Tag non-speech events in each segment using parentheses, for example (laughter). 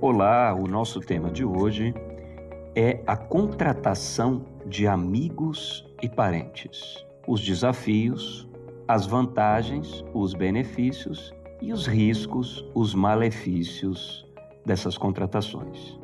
Olá, o nosso tema de hoje é a contratação de amigos e parentes. Os desafios, as vantagens, os benefícios e os riscos, os malefícios dessas contratações.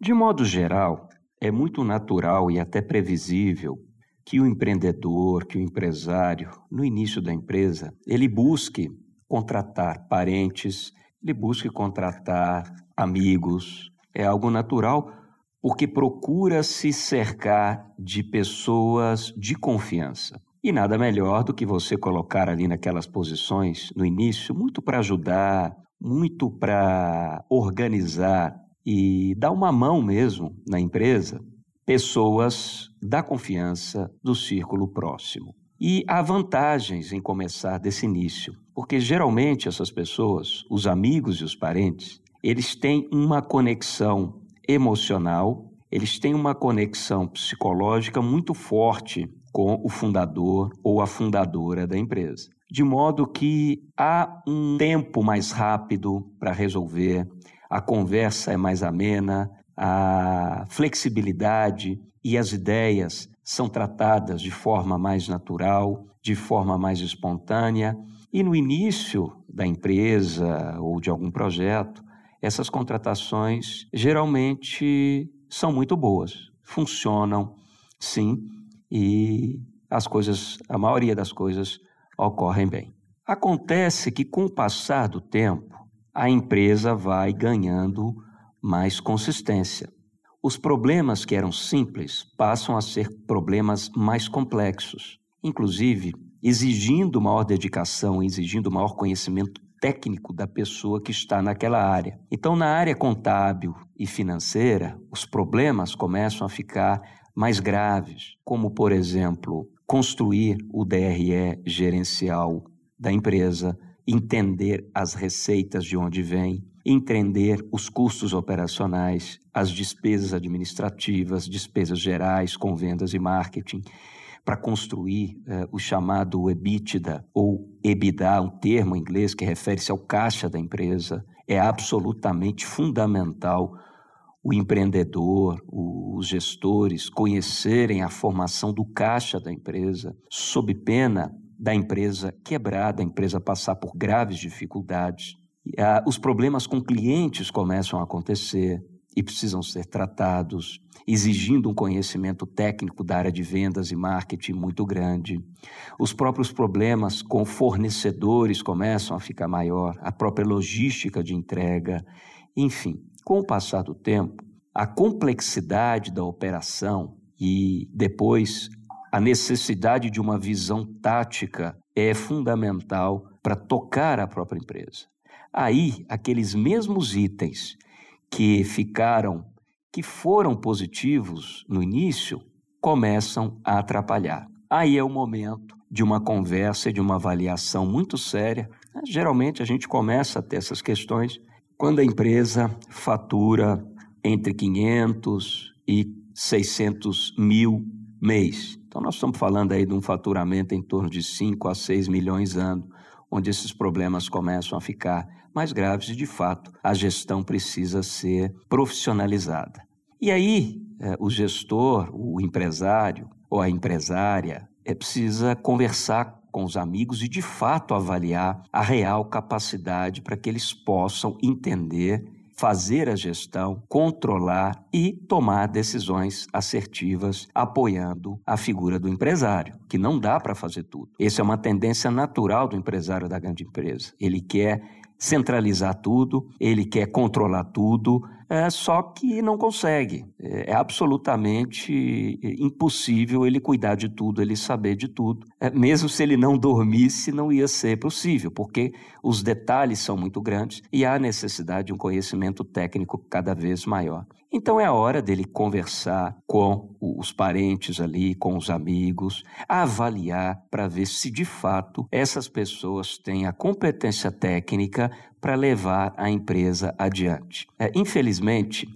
De modo geral, é muito natural e até previsível que o empreendedor, que o empresário, no início da empresa, ele busque contratar parentes, ele busque contratar amigos. É algo natural porque procura se cercar de pessoas de confiança. E nada melhor do que você colocar ali naquelas posições no início, muito para ajudar, muito para organizar e dar uma mão mesmo na empresa, pessoas da confiança do círculo próximo. E há vantagens em começar desse início, porque geralmente essas pessoas, os amigos e os parentes, eles têm uma conexão emocional, eles têm uma conexão psicológica muito forte com o fundador ou a fundadora da empresa. De modo que há um tempo mais rápido para resolver, a conversa é mais amena, a flexibilidade e as ideias são tratadas de forma mais natural, de forma mais espontânea. E no início da empresa ou de algum projeto, essas contratações geralmente são muito boas, funcionam, sim, e as coisas, a maioria das coisas ocorrem bem. Acontece que com o passar do tempo, a empresa vai ganhando mais consistência. Os problemas que eram simples passam a ser problemas mais complexos, inclusive exigindo maior dedicação, exigindo maior conhecimento técnico da pessoa que está naquela área. Então, na área contábil e financeira, os problemas começam a ficar mais graves, como, por exemplo, construir o DRE gerencial da empresa, entender as receitas de onde vem, entender os custos operacionais, as despesas administrativas, despesas gerais com vendas e marketing, para construir uh, o chamado EBITDA ou EBITDA, um termo em inglês que refere-se ao caixa da empresa, é absolutamente fundamental o empreendedor, os gestores conhecerem a formação do caixa da empresa, sob pena da empresa quebrar, da empresa passar por graves dificuldades. Ah, os problemas com clientes começam a acontecer, e precisam ser tratados, exigindo um conhecimento técnico da área de vendas e marketing muito grande. Os próprios problemas com fornecedores começam a ficar maior, a própria logística de entrega, enfim, com o passar do tempo, a complexidade da operação e depois a necessidade de uma visão tática é fundamental para tocar a própria empresa. Aí, aqueles mesmos itens que ficaram, que foram positivos no início, começam a atrapalhar. Aí é o momento de uma conversa de uma avaliação muito séria. Geralmente a gente começa a ter essas questões quando a empresa fatura entre 500 e 600 mil mês. Então nós estamos falando aí de um faturamento em torno de 5 a 6 milhões ano, onde esses problemas começam a ficar mais graves e, de fato, a gestão precisa ser profissionalizada. E aí, eh, o gestor, o empresário ou a empresária é precisa conversar com os amigos e, de fato, avaliar a real capacidade para que eles possam entender fazer a gestão, controlar e tomar decisões assertivas, apoiando a figura do empresário, que não dá para fazer tudo. Essa é uma tendência natural do empresário da grande empresa. Ele quer centralizar tudo, ele quer controlar tudo, é, só que não consegue. É, é absolutamente impossível ele cuidar de tudo, ele saber de tudo. É, mesmo se ele não dormisse, não ia ser possível, porque os detalhes são muito grandes e há necessidade de um conhecimento técnico cada vez maior. Então é a hora dele conversar com os parentes ali, com os amigos, avaliar para ver se de fato essas pessoas têm a competência técnica para levar a empresa adiante. É, infelizmente,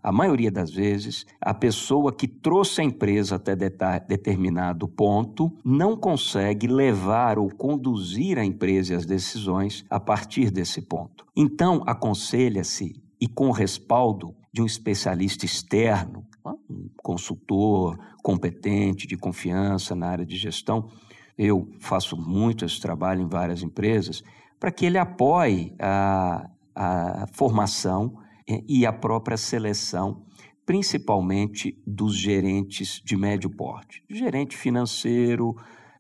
a maioria das vezes, a pessoa que trouxe a empresa até determinado ponto não consegue levar ou conduzir a empresa e as decisões a partir desse ponto. Então, aconselha-se e com o respaldo de um especialista externo, um consultor competente, de confiança na área de gestão, eu faço muito esse trabalho em várias empresas, para que ele apoie a, a formação e a própria seleção, principalmente dos gerentes de médio porte, gerente financeiro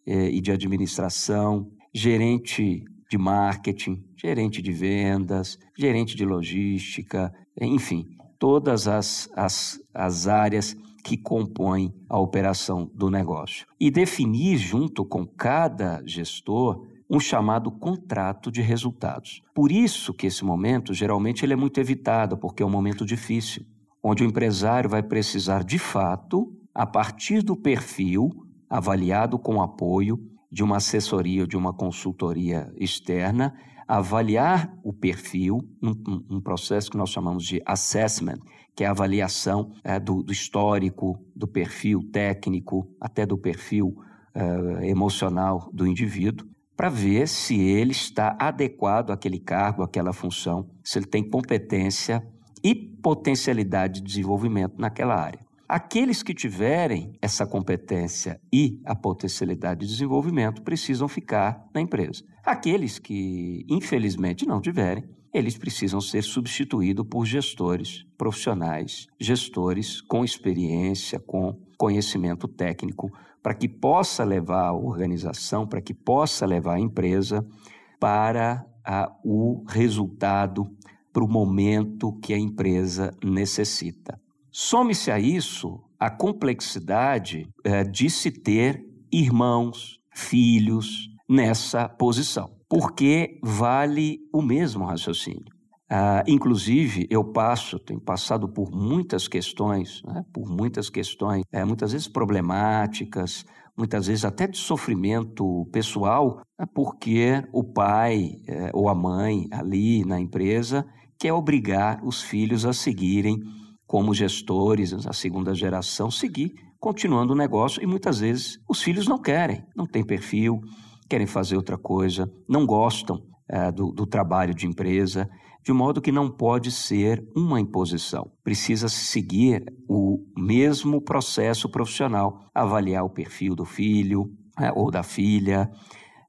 eh, e de administração, gerente de marketing, gerente de vendas, gerente de logística, enfim, todas as, as, as áreas que compõem a operação do negócio. E definir, junto com cada gestor, um chamado contrato de resultados. Por isso que esse momento, geralmente, ele é muito evitado, porque é um momento difícil, onde o empresário vai precisar, de fato, a partir do perfil avaliado com apoio de uma assessoria ou de uma consultoria externa, avaliar o perfil, um, um, processo que nós chamamos de assessment, que é a avaliação é, do, do, histórico, do perfil técnico, até do perfil é, emocional do indivíduo, para ver se ele está adequado àquele cargo, àquela função, se ele tem competência e potencialidade de desenvolvimento naquela área. Aqueles que tiverem essa competência e a potencialidade de desenvolvimento precisam ficar na empresa. Aqueles que, infelizmente, não tiverem, eles precisam ser substituídos por gestores profissionais, gestores com experiência, com conhecimento técnico, para que possa levar a organização, para que possa levar a empresa para a, o resultado, para o momento que a empresa necessita. Some-se a isso a complexidade é, de se ter irmãos, filhos nessa posição, porque vale o mesmo raciocínio. Ah, inclusive, eu passo, tenho passado por muitas questões, né, por muitas questões, é, muitas vezes problemáticas, muitas vezes até de sofrimento pessoal, é porque o pai é, ou a mãe ali na empresa quer obrigar os filhos a seguirem como gestores, a segunda geração, seguir continuando o negócio e muitas vezes os filhos não querem, não têm perfil, querem fazer outra coisa, não gostam é, do, do trabalho de empresa, de modo que não pode ser uma imposição. Precisa seguir o mesmo processo profissional, avaliar o perfil do filho é, ou da filha,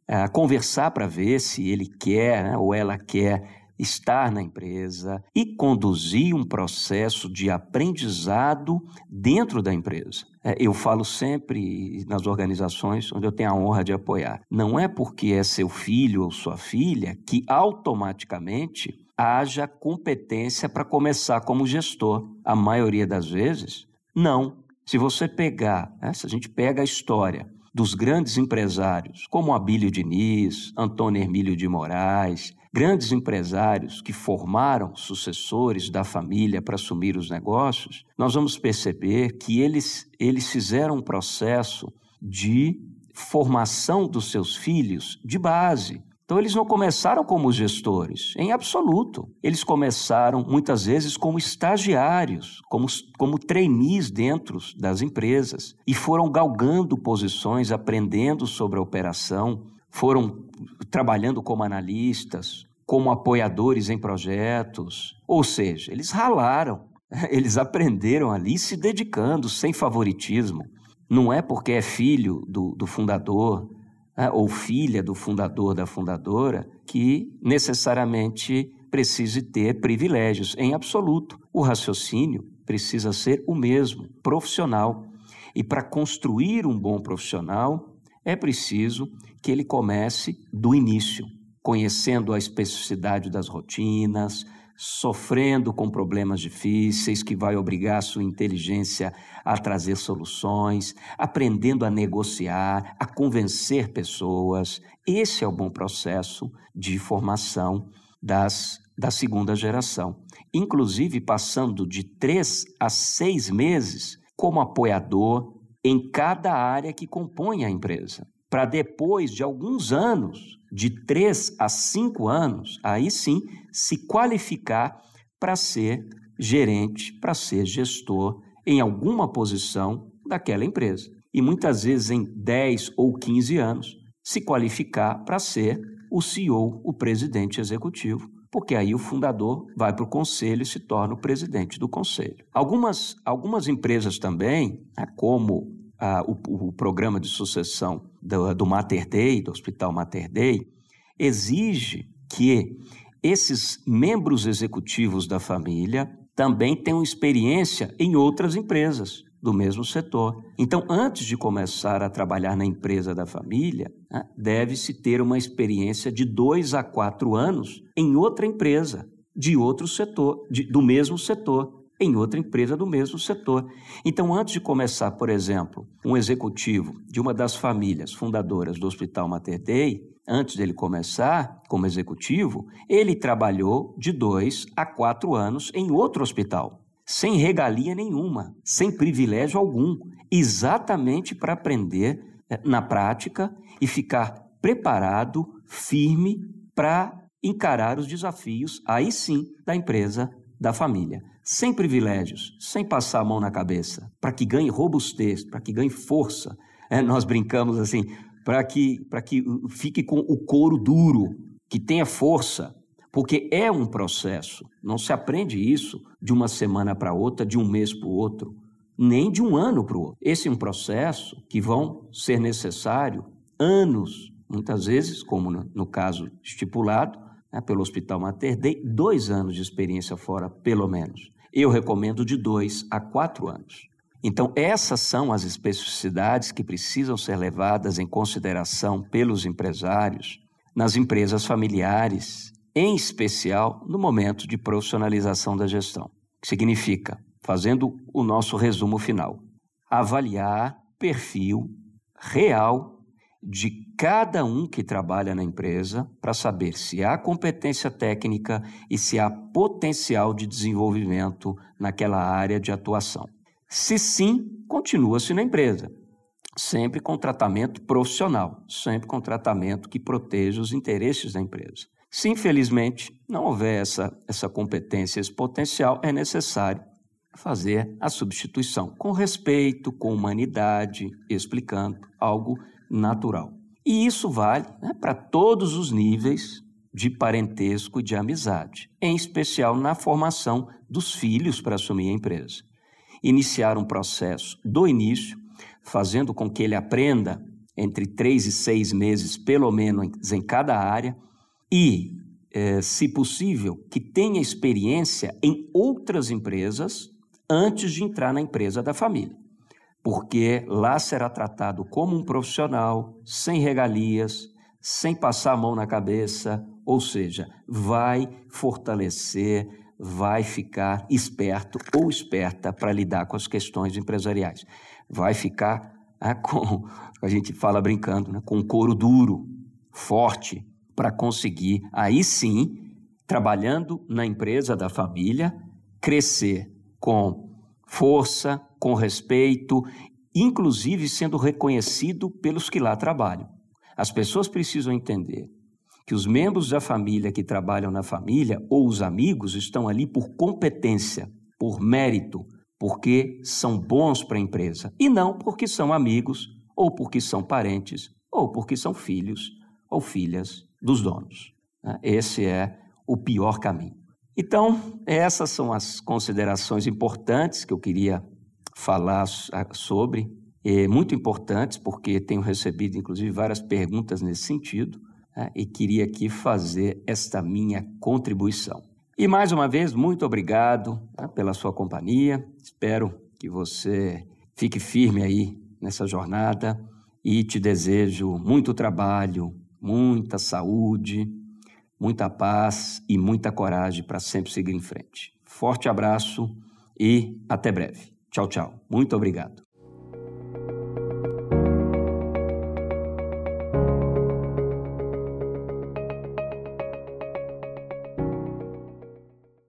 é, conversar para ver se ele quer né, ou ela quer estar na empresa e conduzir um processo de aprendizado dentro da empresa. É, eu falo sempre nas organizações onde eu tenho a honra de apoiar. Não é porque é seu filho ou sua filha que automaticamente haja competência para começar como gestor. A maioria das vezes, não. Se você pegar, né, se a gente pega a história dos grandes empresários, como Abílio Diniz, Antônio Hermílio de Moraes, grandes empresários que formaram sucessores da família para assumir os negócios, nós vamos perceber que eles, eles fizeram um processo de formação dos seus filhos de base. Então, eles não começaram como gestores, em absoluto. Eles começaram, muitas vezes, como estagiários, como, como trainees dentro das empresas, e foram galgando posições, aprendendo sobre a operação, foram trabalhando como analistas, como apoiadores em projetos. Ou seja, eles ralaram, (laughs) eles aprenderam ali se dedicando, sem favoritismo. Não é porque é filho do, do fundador né, ou filha do fundador da fundadora que necessariamente precise ter privilégios. Em absoluto, o raciocínio precisa ser o mesmo, profissional. E para construir um bom profissional, é preciso que ele comece do início, conhecendo a especificidade das rotinas, sofrendo com problemas difíceis, que vai obrigar a sua inteligência a trazer soluções, aprendendo a negociar, a convencer pessoas. Esse é o bom processo de formação das, da segunda geração. Inclusive passando de três a seis meses como apoiador em cada área que compõe a empresa. Para depois de alguns anos, de três a cinco anos, aí sim se qualificar para ser gerente, para ser gestor em alguma posição daquela empresa. E muitas vezes em 10 ou 15 anos, se qualificar para ser o CEO, o presidente executivo, porque aí o fundador vai para o conselho e se torna o presidente do conselho. Algumas, algumas empresas também, né, como ah, o, o, programa de sucessão do, do Mater Dei, do Hospital Mater Dei, exige que esses membros executivos da família também tenham experiência em outras empresas do mesmo setor. Então, antes de começar a trabalhar na empresa da família, né, deve-se ter uma experiência de dois a quatro anos em outra empresa de outro setor, de, do mesmo setor, em outra empresa do mesmo setor. Então, antes de começar, por exemplo, um executivo de uma das famílias fundadoras do Hospital Mater Dei, antes dele começar como executivo, ele trabalhou de dois a quatro anos em outro hospital sem regalia nenhuma, sem privilégio algum, exatamente para aprender eh, na prática e ficar preparado, firme para encarar os desafios, aí sim, da empresa, da família. Sem privilégios, sem passar a mão na cabeça, para que ganhe robustez, para que ganhe força. É, nós brincamos assim, para que, que fique com o couro duro, que tenha força, porque é um processo. Não se aprende isso de uma semana para outra, de um mês para o outro, nem de um ano para o outro. Esse é um processo que vão ser necessário anos, muitas vezes, como no, caso estipulado né, pelo Hospital Mater Dei, dois anos de experiência fora, pelo menos. Eu recomendo de dois a quatro anos. Então, essas são as especificidades que precisam ser levadas em consideração pelos empresários nas empresas familiares em especial no momento de profissionalização da gestão, que significa, fazendo o nosso resumo final, avaliar perfil real de cada um que trabalha na empresa para saber se há competência técnica e se há potencial de desenvolvimento naquela área de atuação. Se sim, continua-se na empresa, sempre com tratamento profissional, sempre com tratamento que proteja os interesses da empresa. Se infelizmente não houver essa, essa competência, esse potencial, é necessário fazer a substituição com respeito, com humanidade, explicando algo natural. E isso vale né, para todos os níveis de parentesco e de amizade, em especial na formação dos filhos para assumir a empresa. Iniciar um processo do início, fazendo com que ele aprenda entre três e seis meses, pelo menos, em cada área, e, é, se possível, que tenha experiência em outras empresas antes de entrar na empresa da família. Porque lá será tratado como um profissional, sem regalias, sem passar a mão na cabeça, ou seja, vai fortalecer, vai ficar esperto ou esperta para lidar com as questões empresariais. Vai ficar ah, (laughs) com, a gente fala brincando, né, com couro duro, forte, para conseguir, aí sim, trabalhando na empresa da família, crescer com força, com respeito, inclusive sendo reconhecido pelos que lá trabalham. As pessoas precisam entender que os membros da família que trabalham na família ou os amigos estão ali por competência, por mérito, porque são bons para a empresa e não porque são amigos ou porque são parentes ou porque são filhos ou filhas dos donos. Né? Esse é o pior caminho. Então, essas são as considerações importantes que eu queria falar sobre, muito importantes, porque tenho recebido, inclusive, várias perguntas nesse sentido, né? e queria aqui fazer esta minha contribuição. E mais uma vez, muito obrigado né, pela sua companhia. Espero que você fique firme aí nessa jornada e te desejo muito trabalho, muita saúde, muita paz e muita coragem para sempre seguir em frente. Forte abraço e até breve. Tchau, tchau. Muito obrigado.